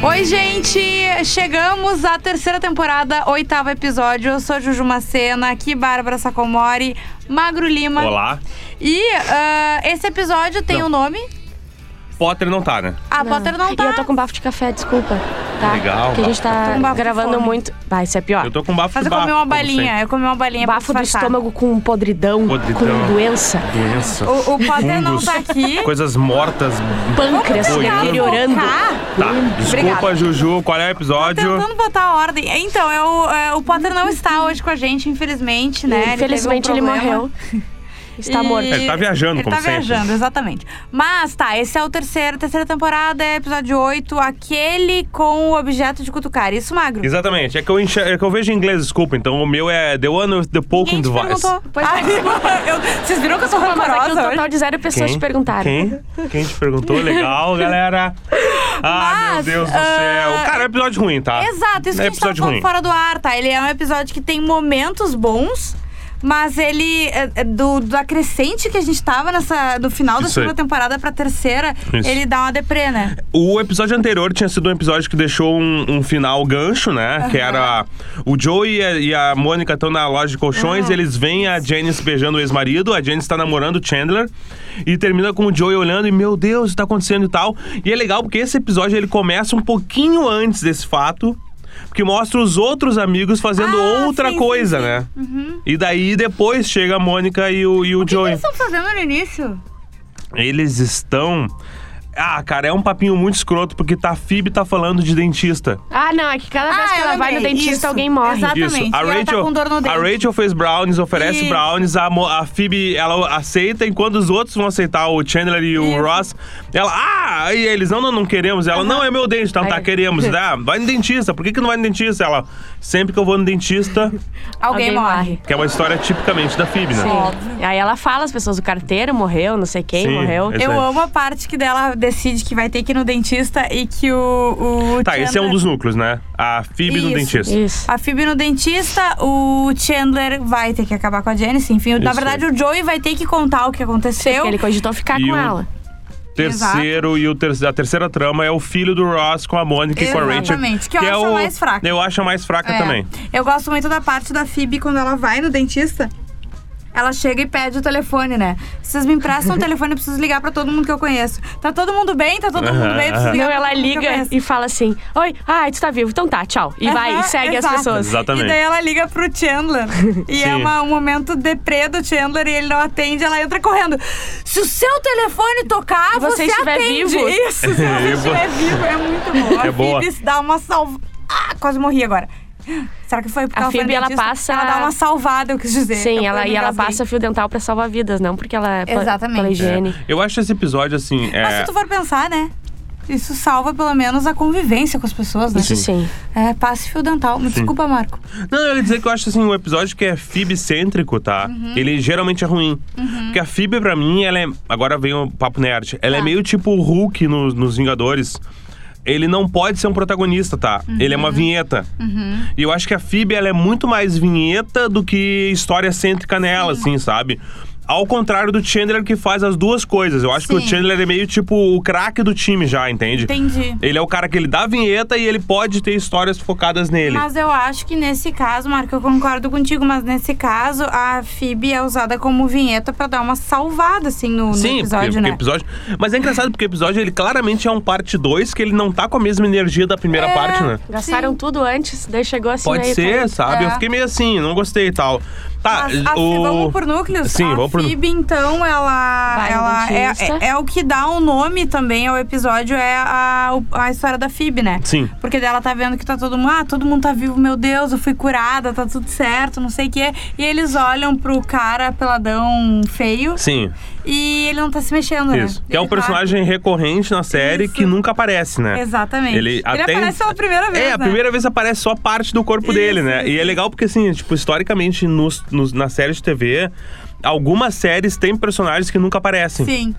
Oi, gente! Chegamos à terceira temporada, oitavo episódio. Eu sou Juju Macena, aqui Bárbara Sacomori, Magro Lima. Olá. E ah, esse episódio tem o um nome. Potter não tá, né? A Potter não tá. E eu tô com bafo de café, desculpa. Tá? Legal, Porque a gente Tô tá gravando muito. Vai, isso é pior. Eu tô com bafo Mas de eu bafo. comi uma balinha. Eu comi uma balinha Bafo do estômago com podridão, Podridão. com doença, Doença. O, o Potter não tá aqui. Coisas mortas. pâncreas. Focar. Tá. Desculpa, Obrigada. Juju. Qual é o episódio? Tentando botar a ordem. Então, eu, é, o Potter não está hoje com a gente, infelizmente, né? Ele Infelizmente ele um problema. morreu. Está E- morto. Ele tá viajando, Ele como tá sempre. viajando, exatamente. Mas tá, esse é o terceiro, terceira temporada, é episódio 8, aquele com o objeto de cutucar. Isso, magro? Exatamente. É que, eu enxer- é que eu vejo em inglês, desculpa. Então o meu é The One with the Poking Device. perguntou. Pois é. Ai, eu- vocês viram que eu sou Mas aqui rancorosa um total de zero pessoas te perguntaram. Quem? Quem te perguntou? Legal, galera. Ah, Mas, meu Deus do ah, céu. Cara, é um episódio ruim, tá? Exato, isso é que a gente ruim. fora do ar, tá? Ele é um episódio que tem momentos bons. Mas ele, é, é, do, da crescente que a gente tava nessa, do final da Isso aí. segunda temporada pra terceira, Isso. ele dá uma deprê, né? O episódio anterior tinha sido um episódio que deixou um, um final gancho, né? Que era o Joey e a, e a Mônica estão na loja de colchões, Ah. eles veem a Janice beijando o ex-marido, a Janice tá namorando o Chandler e termina com o Joey olhando e meu Deus, o que tá acontecendo e tal. E é legal porque esse episódio ele começa um pouquinho antes desse fato. Porque mostra os outros amigos fazendo Ah, outra sim, sim, coisa, sim. né? E daí depois chega a Mônica e o, e o, O que, que Joey. eles estão fazendo no início? Eles estão. Ah, cara, é um papinho muito escroto porque tá, a Phoebe tá falando de dentista. Ah, não, é que cada vez Ah, que eu ela vai no lembrei. dentista, Isso. alguém morre. Exato. Isso. Exatamente. A E ela tá Rachel, com dor no a dente. Rachel fez brownies, oferece Isso. brownies, a, Mo- a Phoebe, ela aceita, enquanto os outros vão aceitar, o Chandler e o Isso. Ross, ela, ah, e eles, não, não, não queremos. Ela, não, é meu dente, então tá, Aí- queremos. Ah, vai no dentista, por que que não vai no dentista? Ela, sempre que eu vou no dentista, Alguém, morre. que é uma história tipicamente da Phoebe, né? Sim. Óbvio. Aí ela fala, as pessoas, o carteiro morreu, não sei quem Sim, morreu. Eu amo a parte que dela decide que vai ter que ir no dentista e que o. o Tá, esse é um Chandler- dos núcleos, né? A Phoebe no Isso. dentista. Isso. A Phoebe no dentista, o Chandler vai ter que acabar com a Janice. Enfim, na Isso verdade, aí. o Joey vai ter que contar o que aconteceu. Porque ele cogitou ficar E com o- ela. Terceiro e o ter a terceira trama é o filho do Ross com a Mônica e com a Rachel. Exatamente, que eu acho a o, mais fraca. Eu acho a mais fraca É. também. Eu gosto muito da parte da Phoebe quando ela vai no dentista. Ela chega e pede o telefone, né? Vocês me emprestam o telefone, eu preciso ligar pra todo mundo que eu conheço. Tá todo mundo bem? Tá todo mundo bem? Ligar Não, ela liga e fala assim: Oi, ai, tu tá vivo, então tá, tchau. E vai, e segue exato. as pessoas. Exatamente. E daí ela liga pro Chandler. E é uma- um momento deprê do Chandler e ele não atende, ela entra correndo. Se o seu telefone tocar, E você estiver atende. vivo. Isso, se você É estiver vivo, é muito bom. É a. Phoebe dá uma salva. Ah, quase morri agora. Será que foi porque A ela Phoebe, ela passa- Ela dá uma salvada, eu quis dizer. Sim, ela, e ela passa fio dental pra salvar vidas, não porque ela é pela- Exatamente. pela higiene. Eu acho esse episódio, assim. Mas É... se tu for pensar, né? Isso salva pelo menos a convivência com as pessoas, né? Isso sim. É, passe fio dental. Me desculpa, Marco. Não, eu ia dizer que eu acho assim, um episódio que é Phoebe-cêntrico, tá? Uhum. Ele geralmente é ruim. Porque a Phoebe, pra mim, ela é. Agora vem o papo nerd. Ela é Tá. meio tipo o Hulk no- nos Vingadores. Ele não pode ser um protagonista, tá? Ele é Uhum. uma vinheta. E eu acho que a Phoebe, ela é muito mais vinheta do que história cêntrica nela, assim, sabe? Ao contrário do Chandler, que faz as duas coisas. Eu acho que o Sim. Chandler é meio tipo o craque do time já, entende? Entendi. Ele é o cara que ele dá a vinheta e ele pode ter histórias focadas nele. Mas eu acho que nesse caso, Marco, eu concordo contigo, mas nesse caso, a Phoebe é usada como vinheta pra dar uma salvada, assim, no, no Sim, episódio, porque, né? porque episódio. Mas é engraçado porque o episódio ele claramente é um parte 2 que ele não tá com a mesma energia da primeira É. parte, né? Gastaram Sim. tudo antes, daí chegou assim. Pode ser, todo- sabe? Eu É. fiquei meio assim, não gostei e tal. Tá, Mas a, o... Vamos por núcleos? Sim, a vamos por Phoebe, então, ela, Vai ela é, é, é o que dá o nome também ao episódio, é a, a história da Phoebe, né? Sim. Porque dela tá vendo que tá todo mundo, ah, todo mundo tá vivo, meu Deus, eu fui curada, tá tudo certo, não sei o quê. E eles olham pro cara peladão feio Sim, e ele não tá se mexendo, né? isso. Que é um Ele tá- personagem recorrente na série Isso. que nunca aparece, né? Exatamente. Ele, até aparece pela primeira vez, É, a né? primeira vez aparece só parte do corpo dele, Isso, né? E é legal porque, assim, tipo, historicamente, nos, nos, na série de TV, algumas séries têm personagens que nunca aparecem. Sim.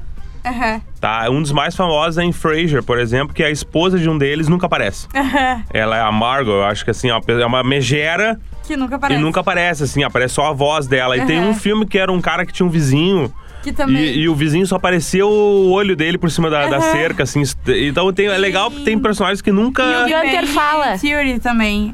Aham. Tá? Um dos mais famosos é em Frasier, por exemplo, que a esposa de um deles nunca aparece. Aham. Ela é a Margot, eu acho que assim, é uma megera Que nunca aparece. e nunca aparece, assim, aparece só a voz dela. E tem um filme que era um cara que tinha um vizinho Que também. E, e o vizinho só aparecia o olho dele por cima da, da cerca, assim. Então tem, é legal porque tem personagens que nunca. E o Gunter fala. Theory também.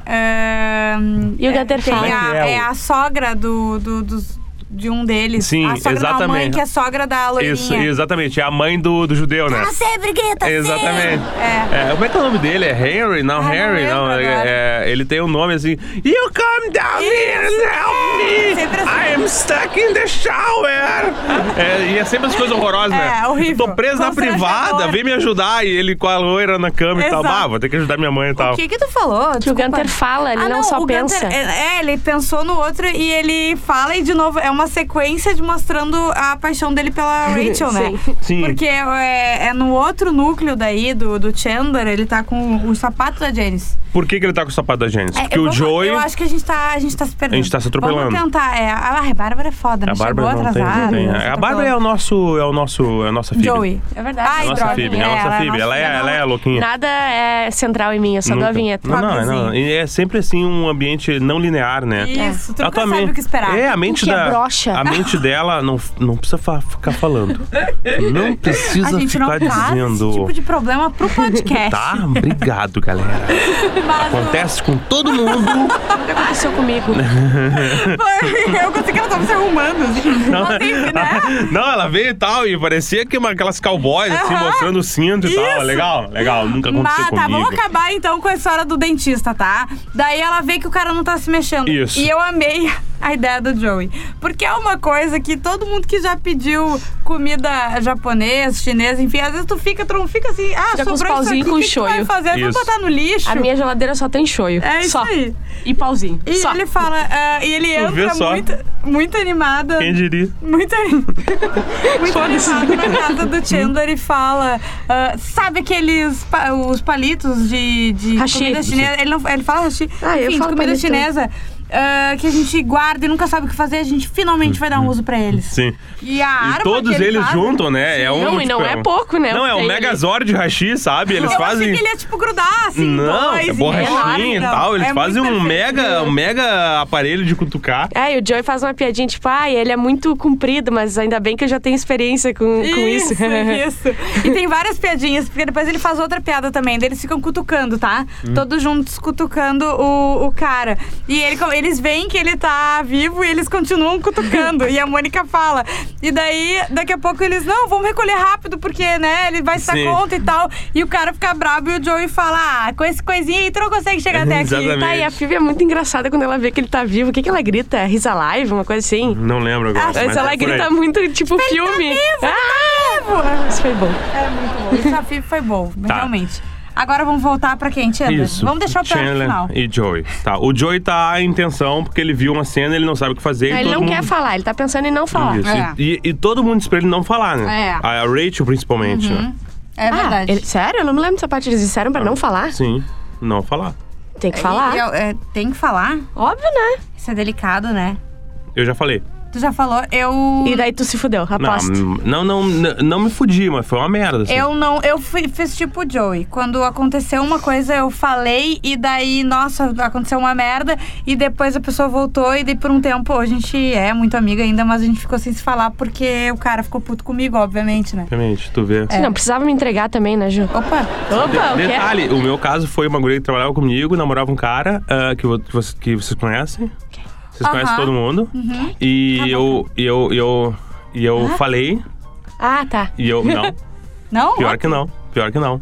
E o Gunter fala. A, é a sogra do, do- dos- de um deles. Sim, a sogra da mãe, exatamente. que é sogra da loirinha. Isso, exatamente. É a mãe do, do judeu, né? Ela sempre grita. Exatamente. É. É, como é que é o nome dele? É Henry? Não, Ah, não Harry, lembro não. é- é- ele tem um nome assim. You come down here and help me! Sempre assim. I am stuck in the shower! É, e é sempre as coisas horrorosas, né? É, horrível. Tô preso na privada, vem me ajudar. E ele com a loira na cama e tal. Exato. Bah, vou ter que ajudar minha mãe e tal. O que que tu falou? Que o Desculpa. Gunter fala, ele Ah, não, só o pensa. Gunter- é, é, ele pensou no outro e ele fala e de novo é uma sequência de mostrando a paixão dele pela Rachel, né? Sim. Sim. Porque é, é no outro núcleo daí do, do Chandler, ele tá com o sapato da Janice. Por que, que ele tá com o sapato da Janice? É, Porque o Joey. Eu acho que a gente tá, a gente tá se perdendo. A gente tá se atropelando. Vamos tentar. É, a, a Bárbara é foda, né? A Bárbara Chegou não tem, atrasada. não tem. se A Bárbara é o nosso. É o nosso. É a nossa filha. Joey. É verdade. Ai, Nossa droga. Phoebe, é a É, nossa ela é Phoebe. Ela é, ela é a louquinha. Nada é central em mim, eu só dou a Nunca. vinheta. Não, não, é, não. E é sempre assim um ambiente não linear, né? Isso, tu A nunca tua sabe o que esperar. É, a mente que é da. A mente dela não, não precisa fa- ficar falando. Não A precisa gente não ficar traz dizendo. esse tipo de problema pro podcast. Tá? Obrigado, galera. Mas Acontece com todo mundo. O que aconteceu comigo? eu pensei que ela tava se arrumando. assim. Mas enfim, né? Não, ela veio e tal, e parecia que uma, aquelas cowboys, assim, Aham. mostrando o cinto e tal. Isso. Legal, legal. Nunca aconteceu Mas tá, comigo. vamos acabar então com a história do dentista, tá? Daí ela vê que o cara não tá se mexendo. Isso. E eu amei a ideia do Joey. Porque é uma coisa que todo mundo que já pediu comida japonesa, chinesa, enfim, às vezes tu fica, tu não fica assim, ah, Fica com os sobrou isso pauzinhos aqui, com o que que tu vai shoyu. fazer? Isso. botar no lixo. A minha geladeira só tem shoyu. É isso só. aí. E pauzinho. E só. ele fala, ah, e ele Tu entra só. muito, muito animada. Quem diria? Muito, muito animado na casa do Chandler e fala. ah, sabe aqueles pa- os palitos de, de Hashi. comida chinesa? Ele, não, ele fala hashi. Ah, eu Enfim, de falo comida palito. chinesa. Ah, que a gente guarda e nunca sabe o que fazer, a gente finalmente vai dar um uso pra eles. Sim. E a arma E todos que ele eles faz- juntam, né? É um, Não, e não tipo, é um- pouco, né? Não, é um Megazord de hashi, sabe? Eles Eu fazem. achei que ele ia, tipo, grudar, assim, Não, dois, é borrachinha e não. tal. Eles É fazem um mega, um mega aparelho de cutucar. É, e o Joey faz uma piadinha, tipo, ah, ele é muito comprido, mas ainda bem que eu já tenho experiência com, com isso. Isso, isso. E tem várias piadinhas, porque depois ele faz outra piada também. daí Eles ficam cutucando, tá? Hum. Todos juntos cutucando o, o cara. E ele, eles veem que ele tá vivo e eles continuam cutucando. e a Mônica fala. E daí, daqui a pouco eles, não, vamos recolher rápido, porque, né, ele vai se dar Sim. conta e tal. E o cara fica brabo e o Joey fala, ah, com esse coisinha aí tu não consegue chegar até aqui. Tá, e a Phoebe é muito engraçada quando ela vê que ele tá vivo. O que, que ela grita? He's alive? Uma coisa assim. Não lembro agora. Mas Mas mas ela é grita muito, tipo, filme. Ah, isso foi bom. É muito bom. Esse desafio foi bom, Tá. realmente. Agora vamos voltar pra quem, Chandler? Isso. Vamos deixar o pior pro Chandler final. e Joey. Tá. O Joey tá em tensão porque ele viu uma cena, ele não sabe o que fazer. e Ele todo não mundo... quer falar, ele tá pensando em não falar. Isso. É. E, e todo mundo diz pra ele não falar, né? É. A Rachel, principalmente, né? É Ah, verdade. ele- sério? Eu não me lembro dessa parte. Eles disseram pra não falar? Sim, não falar. Tem que falar. E- e- é, tem que falar? Óbvio, né? Isso é delicado, né? Eu já falei. Tu já falou, eu. E daí tu se fudeu, Não, aposto. não, não, não, não me fudi, mas foi uma merda. Assim. Eu não. Eu fui- fiz tipo o Joey. Quando aconteceu uma coisa, eu falei, e daí, nossa, aconteceu uma merda, e depois a pessoa voltou, e daí por um tempo a gente é muito amiga ainda, mas a gente ficou sem se falar porque o cara ficou puto comigo, obviamente, né? Obviamente, tu vê. Não, precisava me entregar também, né, Ju? Opa! Opa, o quê? Detalhe, o meu caso foi uma guria que trabalhava comigo, namorava um cara ah, que, vo- que, você- que vocês conhecem. Vocês Aham. conhecem todo mundo. E, eu, e eu, e eu, e eu falei, Ah, tá. e eu. Não, Não? pior que não. Pior que não.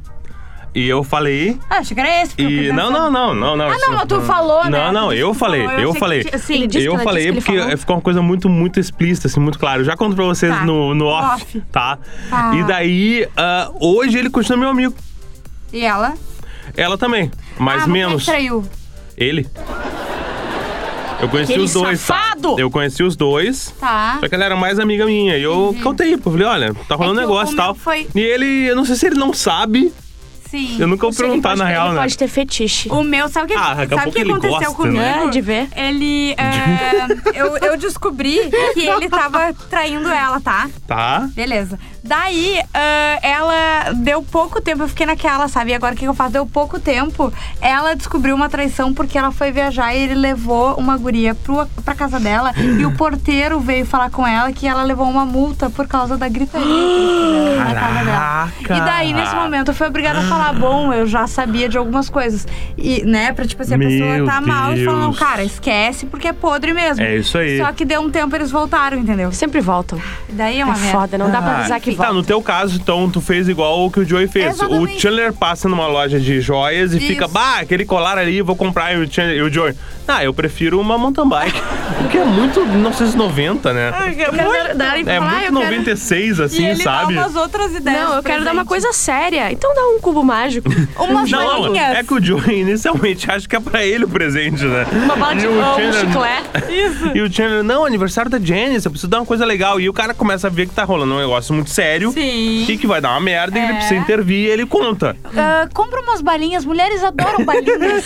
E eu falei. Ah, achei que era esse. porque eu E. Não, não, não, não, não. Ah, isso não, mas tu falou, né? Não, não, Tu eu disse que falei, falou, eu achei falei. que tinha- Sim. Ele disse que eu ela falei disse que ele porque falou. ficou uma coisa muito, muito explícita, assim, muito claro. Eu já conto pra vocês Tá. no, no off, Off. tá? Tá. E daí, ah, hoje ele continua meu amigo. E ela? Ela também, mas ah, menos. Traiu. Ele. Eu conheci Aquele os dois, safado! tá? Eu conheci os dois. Tá. Só que ela era mais amiga minha. E eu contei, pô. Falei, olha, tá rolando É que o- negócio o e tal. meu foi- E ele, eu não sei se ele não sabe. Sim. Eu nunca vou perguntar na real, ele né? pode ter fetiche. O meu, sabe o que, Ah, daqui a sabe o que ele aconteceu gosta, comigo? né? É, de ver. Ele. é, eu, eu descobri que ele tava traindo ela, tá? Tá? Beleza. Daí, ah, ela. deu pouco tempo, eu fiquei naquela, sabe? E agora o que eu faço? Deu pouco tempo, ela descobriu uma traição porque ela foi viajar e ele levou uma guria pro, pra casa dela e o porteiro veio falar com ela que ela levou uma multa por causa da gritaria que na casa dela. E daí, nesse momento, eu fui obrigada a falar, bom, eu já sabia de algumas coisas. E, né, pra tipo assim, a pessoa Meu tá mal e Deus. cara, esquece porque é podre mesmo. É isso aí. Só que deu um tempo eles voltaram, entendeu? Sempre voltam. E daí é uma É merda. foda, não dá pra avisar que Tá, volta. no teu caso, então, tu fez igual o que o Joey fez. Exatamente. O Chandler passa numa loja de joias e Isso. fica, bah, aquele colar ali, vou comprar. E o, Chandler, e o Joey, ah, eu prefiro uma mountain bike. Porque é muito 1990, né? É Dar- darem É pra falar, muito eu quero- 96, E assim, ele sabe? dá umas outras ideias. Não, eu quero dar uma coisa séria. Então dá um cubo mágico. Umas Não, bolinhas. é que o Joey inicialmente acha que é pra ele o presente, né? Uma bala de E o um Chandler- chiclete. Isso. E o Chandler, não, aniversário da Janice, eu preciso dar uma coisa legal. E o cara começa a ver que tá rolando um negócio muito sério. Sim. E que vai dar uma merda e ele É. precisa intervir e ele conta. Ah, compra umas balinhas, mulheres adoram balinhas.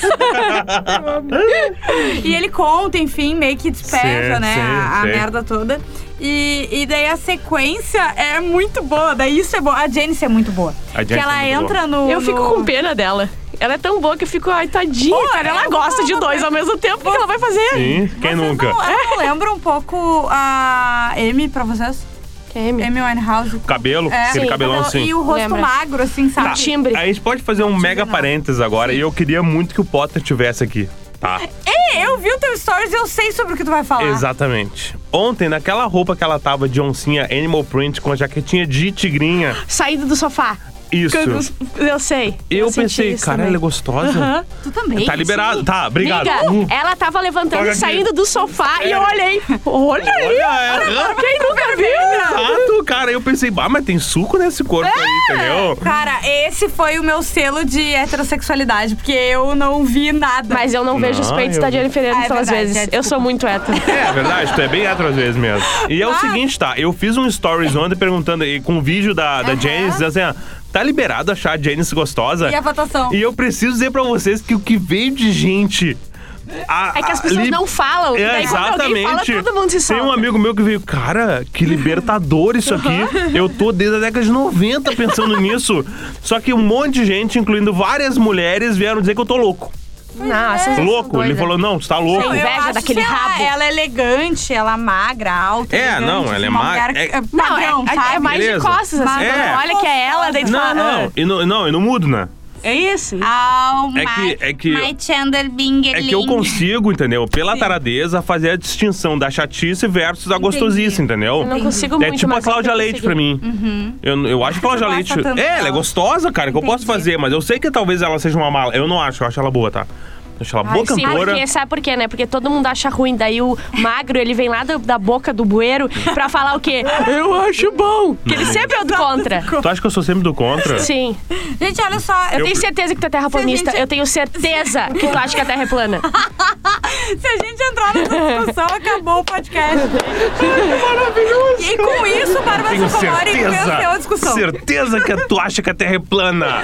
e ele conta, enfim, meio que despeja, Sim, né, sim, a, a merda toda. E, e daí a sequência é muito boa, daí isso é bom. A Janice é muito boa. A que ela é entra no. Eu fico no- com pena dela. Ela é tão boa que eu fico, ai, tadinha, Pô, cara. Ela eu gosta de dois ao mesmo tempo. O que ela vai fazer? Sim, quem Vocês nunca? Não, ela não lembra um pouco a Amy pra vocês? É Amy Winehouse. Cabelo, É, aquele sim, cabelão assim. E o rosto Lembra. magro, assim, sabe? Tá, timbre. A gente pode fazer um mega não. parênteses agora e eu queria muito que o Potter tivesse aqui. Tá? Ei, eu vi o teu stories e eu sei sobre o que tu vai falar. Exatamente. Ontem, naquela roupa que ela tava de oncinha animal print com a jaquetinha de tigrinha. Saindo do sofá. Isso. Eu sei. Eu senti pensei, isso cara, também. ela é gostosa. Aham. Tu também. Tá liberado. Tá, obrigado. Amiga, Uh, ela tava levantando e saindo do sofá e É. eu olhei. Olha aí! Olha, é. Quem nunca viu? Exato, cara. Eu pensei, bah, mas tem suco nesse corpo aí, É. entendeu? Cara, esse foi o meu selo de heterossexualidade, porque eu não vi nada. Mas eu não vejo os Não, peitos eu- da Jennifer Ah, é Aniston às verdade, vezes. é, eu sou muito hétero. É verdade, tu é bem hétero às vezes mesmo. E é o Ah. seguinte, tá? Eu fiz um stories ontem perguntando aí, com um vídeo da, da. Janice, dizendo assim, ah, tá liberado achar a Janice gostosa? E a votação? E eu preciso dizer pra vocês que o que veio de gente. a- É que as pessoas li- não falam. É, daí alguém fala, exatamente. todo mundo se solta. Tem um amigo meu que veio, cara, que libertador isso aqui. Eu tô desde a década de 90 pensando nisso. Só que um monte de gente, incluindo várias mulheres, vieram dizer que eu tô louco. Não, essas são Louco. Ele falou, não, tu tá louco. Eu inveja daquele sei lá, rabo. ela é elegante, ela é magra, alta. É, elegante, não, ela é magra. É- Não, é, sabe? é mais Beleza. de costas, assim. É. Olha que é ela, daí tu Não, fala, não, ah, e não, não, eu não mudo, né? É isso. Oh, É que- my, é que- my Chandler Bingerling. É que eu consigo, entendeu? Pela Sim. taradeza, fazer a distinção da chatice versus a gostosice, entendeu? Eu não consigo É muito, tipo a Cláudia Leite pra mim. Eu, eu acho a Cláudia Leite. É, ela é gostosa, cara, que eu posso Entendi. fazer, mas eu sei que talvez ela seja uma mala. Eu não acho, eu acho ela boa, tá? Acho ela boa Sim, cantora. porque, sabe por quê, né? Porque todo mundo acha ruim. Daí o magro, ele vem lá do- da boca do bueiro pra falar o quê? Eu acho bom. Que ele sempre é o do contra. Tu acha que eu sou sempre do contra? Sim. Gente, olha só. Eu, Eu... tenho certeza que tu é terraplanista. gente- Eu tenho certeza que tu acha que a Terra é plana. Se a gente entrar nessa discussão, acabou o podcast. Maravilhoso. E com isso, Bárbara Tenho Sacomori venceu a certeza. discussão. Certeza que tu acha que a Terra é plana.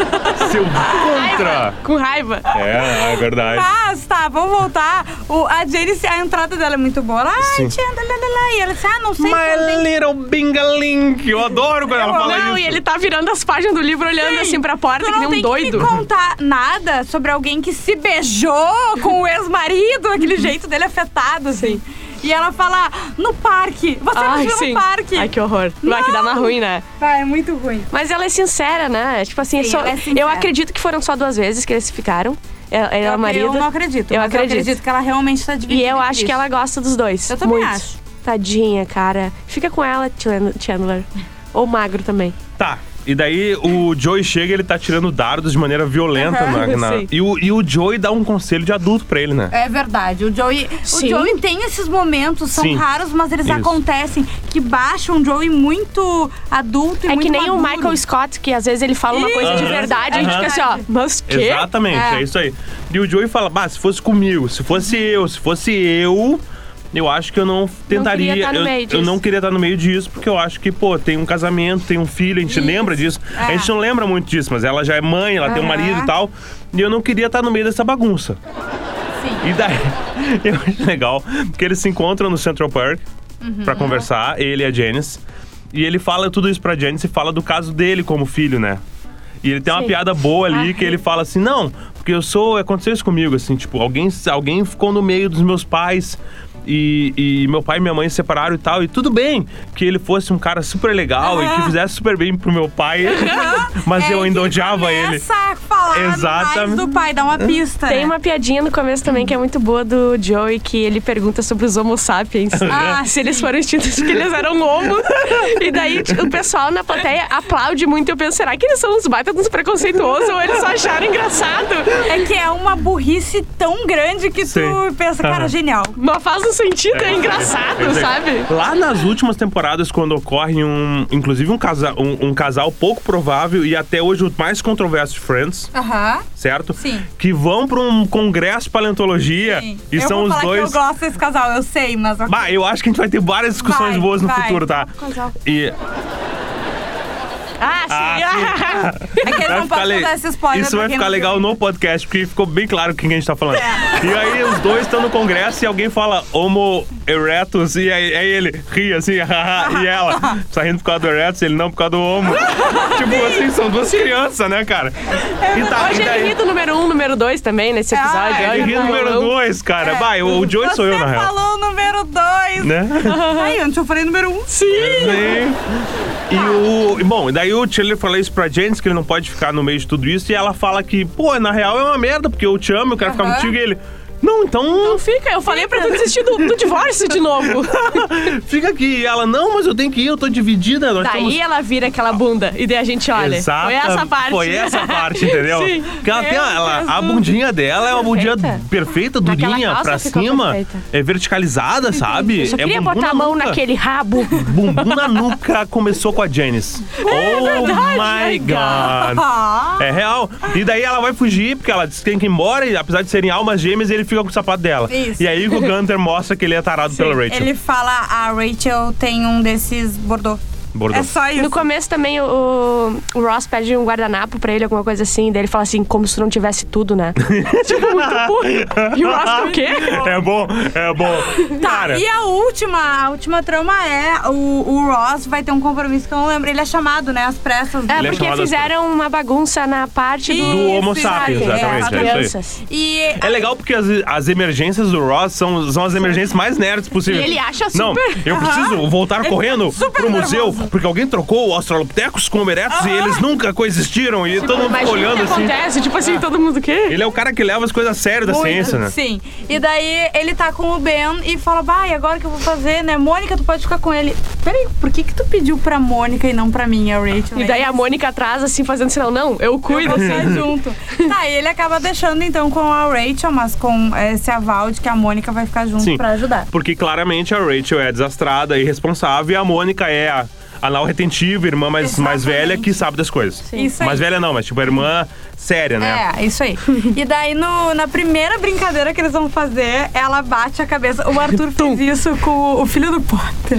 Seu contra. Com raiva. É, é verdade. Mas, tá, vamos voltar. O, a a entrada dela é muito boa. Ela, ai, Sim. tia, lá, lá, lá. E ela disse, ah, não sei My tem- little bingalink. Eu adoro quando ela fala Não, isso. e ele tá virando as páginas do livro, olhando Sim. assim pra porta, Tu que não nem um tem doido. que me contar nada sobre alguém que se beijou com o ex-marido, aquele jeito dele afetado, assim. E ela fala, no parque. Você Ai, beijou sim. no parque. Ai, que horror. Vai que dá uma ruim, né? Vai, é muito ruim. Mas ela é sincera, né? Tipo assim, Sim, só- é eu acredito que foram só duas vezes que eles ficaram. Ela, ela eu, o marido. eu não acredito. Eu mas acredito. Eu acredito que ela realmente tá dividida. E eu acho que ela gosta dos dois. Eu também muito. acho. Tadinha, cara. Fica com ela, Chan- Chandler. Ou magro também. Tá. E daí o Joey chega e ele tá tirando dardos de maneira violenta Aham, na, na-. E, o, e o Joey dá um conselho de adulto pra ele, né? É verdade. O Joey, o. Joey tem esses momentos, são Sim. raros, mas eles Isso. acontecem, que baixam o Joey muito adulto e É muito que nem o maduro. Michael Scott, que às vezes ele fala uma coisa de Aham, verdade e a gente fica assim, ó, mas que? Exatamente, é. É. isso aí. E o Joey fala, bah, se fosse comigo, se fosse eu, se fosse eu, eu acho que eu não tentaria. tá no eu, eu não queria estar no meio disso, porque eu acho que, pô, tem um casamento, tem um filho, a gente Isso. lembra disso. A É. gente não lembra muito disso, mas ela já é mãe, ela tem um marido e tal. E eu não queria estar no meio dessa bagunça. Sim. E daí, eu acho legal que eles se encontram no Central Park Uhum. pra conversar, ele e a Janice. E ele fala tudo isso pra Janice e fala do caso dele como filho, né? E ele tem uma Sim. piada boa ali que ele fala assim: não, porque eu sou. Aconteceu isso comigo, assim, tipo, alguém, alguém ficou no meio dos meus pais. E, e meu pai e minha mãe se separaram e tal, e tudo bem que ele fosse um cara super legal e que fizesse super bem pro meu pai, mas É eu ainda odiava ele. Falar Exatamente. do pai, dá uma pista. Tem né? uma piadinha no começo também que é muito boa do Joey, que ele pergunta sobre os homo sapiens. Ah, se eles foram extintos porque eles eram homo. E daí o pessoal na plateia aplaude muito. Eu penso, será que eles são uns baita dos preconceituosos ou eles só acharam engraçado? É que é uma burrice tão grande que tu Sim. pensa, cara, genial. Mas faz um sentido, é, É, engraçado, é, é. sabe? Lá nas últimas temporadas, quando ocorre um. Inclusive um, casa, um, um casal pouco provável e até hoje o mais controverso de Friends, Aham. certo? Sim. Que vão pra um congresso de paleontologia Sim. e eu são vou os falar dois. que eu gosto desse casal, eu sei, mas. Bah, eu acho que a gente vai ter várias discussões Vai, boas no vai. futuro, tá? Casal. E Ah, Ah, sim. É que eles vai não le- dar esse spoiler. Isso vai ficar legal no podcast, porque ficou bem claro quem a gente tá falando. É. E aí os dois estão no congresso e alguém fala Homo erectus e aí, aí ele ri assim, e ela tá rindo por causa do erectus, ele não por causa do homo. tipo assim, são duas crianças, né, cara? E tá, Hoje e daí- ele ri do número um, número dois também, nesse episódio. Ah, ele ri tá número dois, cara. É. Vai, o, o Joey sou eu, na real. falou o número 2. Né? Ai, antes eu falei número 1. Um. Sim! Sim. E o. e, Bom, daí o Chandler fala isso pra Janice, que ele não pode ficar no meio de tudo isso, e ela fala que, pô, na real é uma merda, porque eu te amo, eu quero ficar Aham. contigo, e ele. Não, então. Não fica, eu falei pra tu desistir do, do divórcio de novo. Fica aqui. E ela, não, mas eu tenho que ir, eu tô dividida. Nós Daí estamos... ela vira aquela bunda e daí a gente olha. Exata- Foi essa parte. Foi essa parte, entendeu? Sim. Porque ela tem ela- a bundinha dela é uma bundinha Perfeita. durinha, calça pra ficou cima. perfeita. É verticalizada, sabe? Eu só é queria bumbum botar na a mão nuca. naquele rabo. Bumbum na nuca começou com a Janice. oh verdade, my. God. Ah, É real. E daí ela vai fugir, porque ela diz que tem que ir embora, e apesar de serem almas gêmeas, ele fica com o sapato dela. Isso. E aí o Gunter mostra que ele é tarado pela Rachel. ele fala, a Rachel tem um desses bordô. Bordô. É só isso. No começo também o, o Ross pede um guardanapo pra ele, alguma coisa assim. Daí ele fala assim, como se tu não tivesse tudo, né? tipo, muito burro. E o Ross tá o quê? É bom, é bom. Tá, Cara, e a última, a última trama é o, o Ross vai ter um compromisso que eu não lembro. Ele é chamado, né? As pressas. É, Ele é porque chamado fizeram uma bagunça na parte do... do Homo sapiens, exato, exatamente. é, É. E É legal porque as, as emergências do Ross são, são as emergências mais nerds possíveis. E ele acha Não, super- eu preciso voltar correndo super pro museu, nervoso. Porque alguém trocou o Australopithecus com o Homo erectus e eles nunca coexistiram. E todo mundo olhando que assim. acontece, tipo assim, todo mundo o quê? Ele é o cara que leva as coisas sérias da Muito, ciência, né? Sim. E daí ele tá com o Ben e fala, vai, agora que eu vou fazer, né? Mônica, tu pode ficar com ele. Peraí, por que que tu pediu pra Mônica e não pra mim, a Rachel? E daí a Mônica atrás, assim, fazendo sinal, não, eu cuido. Você junto. Tá, e ele acaba deixando então com a Rachel, mas com esse aval de que a Mônica vai ficar junto Sim. pra ajudar. Porque claramente a Rachel é desastrada e irresponsável e a Mônica é a anal retentiva, irmã mais, mais velha que sabe das coisas. Isso aí. Mais velha não, mas tipo a irmã séria, né? É, isso aí. e daí, no- na primeira brincadeira que eles vão fazer, ela bate a cabeça. O Arthur fez isso com o, filho do Potter.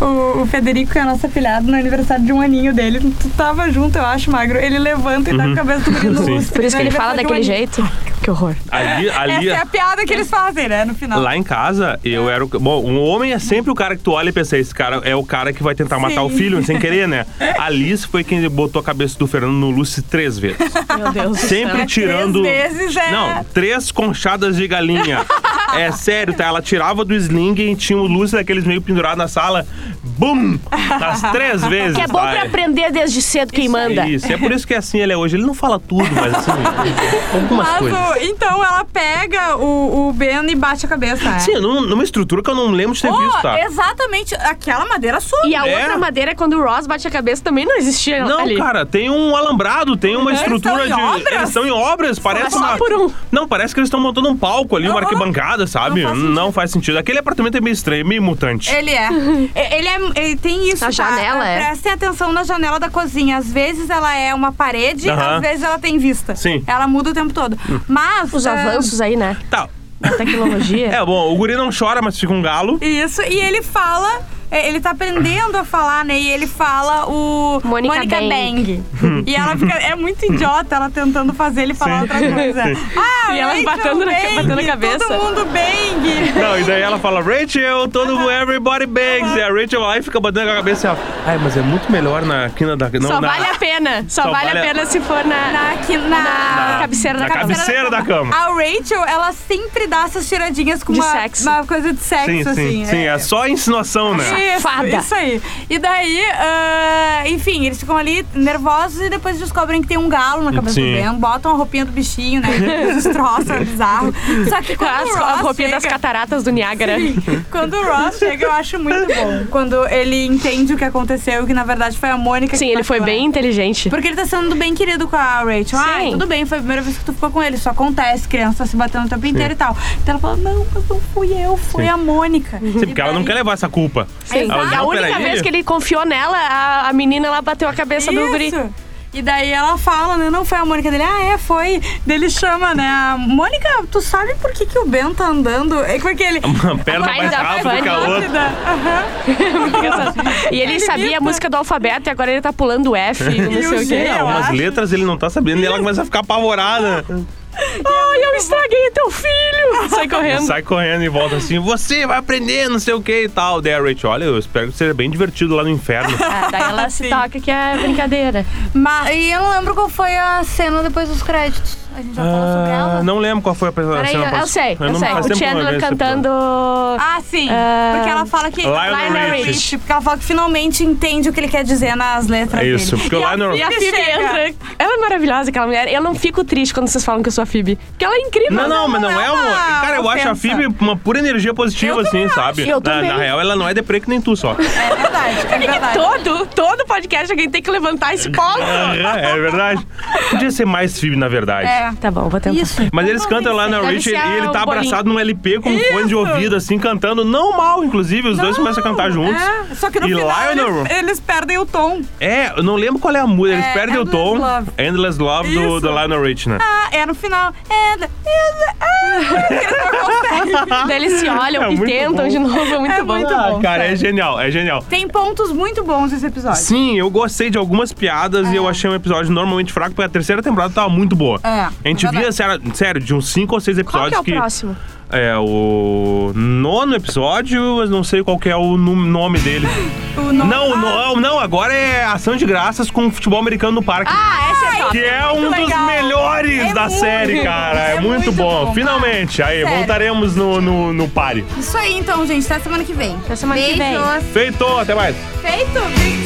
O, o Federico, que é nosso afilhado, no aniversário de um aninho dele. Tu tava junto, eu acho, Magro. Ele levanta e dá a cabeça do menino Sim. lustre. Por isso que no ele fala um daquele aninho. jeito. Que horror. Ali, ali, Essa é a piada que eles fazem, né, no final. Lá em casa, eu era o. Bom, um homem é sempre o cara que tu olha e pensa, esse cara é o cara que vai tentar matar Sim. o filho sem querer, né? A Alice foi quem botou a cabeça do Fernando no Lucy três vezes. Meu Deus do Sempre céu. tirando. Três vezes é- Não, três conchadas de galinha. é sério, tá? Ela tirava do sling e tinha o Lucy daqueles meio pendurado na sala. Bum! Nas três vezes. Que é bom tá? pra aprender desde cedo quem manda. Isso, é por isso que é assim ele é hoje. Ele não fala tudo, mas assim, algumas Mas coisas. então ela pega o, o Ben e bate a cabeça. né? Sim, num- numa estrutura que eu não lembro de ter Oh, visto, tá? Exatamente. Aquela madeira some. E a É. outra madeira, quando o Ross bate a cabeça, também não existia Não, ali. cara, tem um alambrado, tem uma Eles estrutura estão de. em obras? Eles estão em obras, parece só uma. por um. Não, parece que eles estão montando um palco ali, uma arquibancada, sabe? Não faz Não faz sentido. Aquele apartamento é meio estranho, meio mutante. Ele é. Ele é. Ele tem isso. A tá? janela é. Prestem atenção na janela da cozinha. Às vezes ela é uma parede, Aham. às vezes ela tem vista. Sim. Ela muda o tempo todo. Mas. Os é, avanços aí, né? Tá. Da tecnologia. É, bom, o guri não chora, mas fica um galo. Isso, e ele fala é, ele tá aprendendo a falar, né? E ele fala o Mônica Bang. e ela fica. É muito idiota ela tentando fazer ele falar Sim. outra coisa. Ah, E ela batendo na- Bang, batendo na cabeça. Todo mundo bang. Não, e daí ela fala, Rachel, todo everybody bangs. E a Rachel lá e fica batendo a cabeça e ela, ai, mas é muito melhor na quina da. Não, Só na, vale a pena. Só, Só vale, vale a pena se for na, Na, na, na cabeceira na da cama. cabeceira da cama. A Rachel, ela sempre dá essas tiradinhas com De uma, sexo. uma coisa de sexo, Sim, assim. sim, sim. É só insinuação, né? Isso, Fada. isso aí. E daí, ah, enfim, eles ficam ali nervosos e depois descobrem que tem um galo na cabeça Sim. do Ben, botam a roupinha do bichinho, né? Destroçam, é bizarro. Só que quando As- o a Ross roupinha das chega, cataratas do Niágara. quando o Ross chega, eu acho muito bom. Quando ele entende o que aconteceu e que na verdade foi a Mônica Sim, que ele foi bem inteligente. Porque ele tá sendo bem querido com a Rachel. Ah, Sim. tudo bem, foi a primeira vez que tu ficou com ele. Isso acontece, criança tá se batendo o tempo inteiro e tal. Então ela fala: Não, mas não fui eu, foi Sim. a Mônica. Sim, porque ela não quer levar essa culpa. Sim. Ela, a não, única vez que ele confiou nela, a, a menina ela bateu a cabeça do guri. Isso. E daí ela fala, né? Não foi a Mônica dele. Ah, é, foi. Daí ele chama, né? A Mônica, tu sabe por que, que o Ben tá andando? É porque ele. Uma perna mais rápida que a outra. E ele, Ele sabia imita. a música do alfabeto e agora ele tá pulando o F, não E sei o quê. Umas acho. letras ele não tá sabendo e ela começa a ficar apavorada. Ai, eu estraguei teu filho! Sai correndo. Sai correndo e volta assim, você vai aprender, não sei o que e tal. Daí a Rachel, olha, eu espero que seja bem divertido lá no inferno. Ah, daí ela se Sim. toca que é brincadeira. Mas, e eu não lembro qual foi a cena depois dos créditos. A gente já falou sobre Ah, ela? não lembro qual foi a a Peraí, eu, eu sei, eu, não- sei. O eu Chandler cantando. Ah, sim. Ah, porque ela fala que. Lionel. Richie, Porque ela fala que finalmente entende o que ele quer dizer nas letras É isso, dele. porque o E a Lionel- E a Phoebe entra. Ela é maravilhosa, aquela mulher. Eu não fico triste quando vocês falam que eu sou a Phoebe. Porque ela é incrível. Não, não, mas não não é é uma. uma Cara, eu acho a. Phoebe uma pura energia positiva, Eu assim, sabe? Eu na, também. na real, ela não é deprê que nem tu só. É verdade, é verdade. Todo, todo podcast alguém tem que levantar esse ponto. é, é verdade. Podia ser mais Phoebe, na verdade. É. Tá bom, vou tentar. Isso. Mas eles cantam lá na Rich e ele tá o abraçado num LP com um fone de ouvido, assim, cantando. Não mal, inclusive. Os dois começam a cantar juntos. É, só que no E final Lionel- eles, eles perdem o tom. É, eu não lembro qual é a música. Eles É, perdem o Endless tom. Love. Endless Love do, do Lionel Rich, né? Ah, é no final. É, é, não conseguem. Daí eles se olham É e tentam bom. de novo, é muito É bom. muito Ah, bom, cara, é sério. genial, é genial. Tem pontos muito bons nesse episódio. Sim, eu gostei de algumas piadas e eu achei um episódio normalmente fraco, porque a terceira temporada tava muito boa. É, a gente via, sério, sério, de uns cinco ou seis Qual episódios que é o próximo? É o nono episódio, mas não sei qual que é o nome dele. O nome- Não, Ah, não, não, agora é Ação de Graças com futebol americano no parque. Ah, esse é top. que é um muito dos legal. melhores É da muito série, cara. É, É muito, muito bom. bom, Finalmente. Aí, Sério. voltaremos no, no, no pare. Isso aí, então, gente. Até semana que vem. Até semana que vem. Feito, até mais. Feito.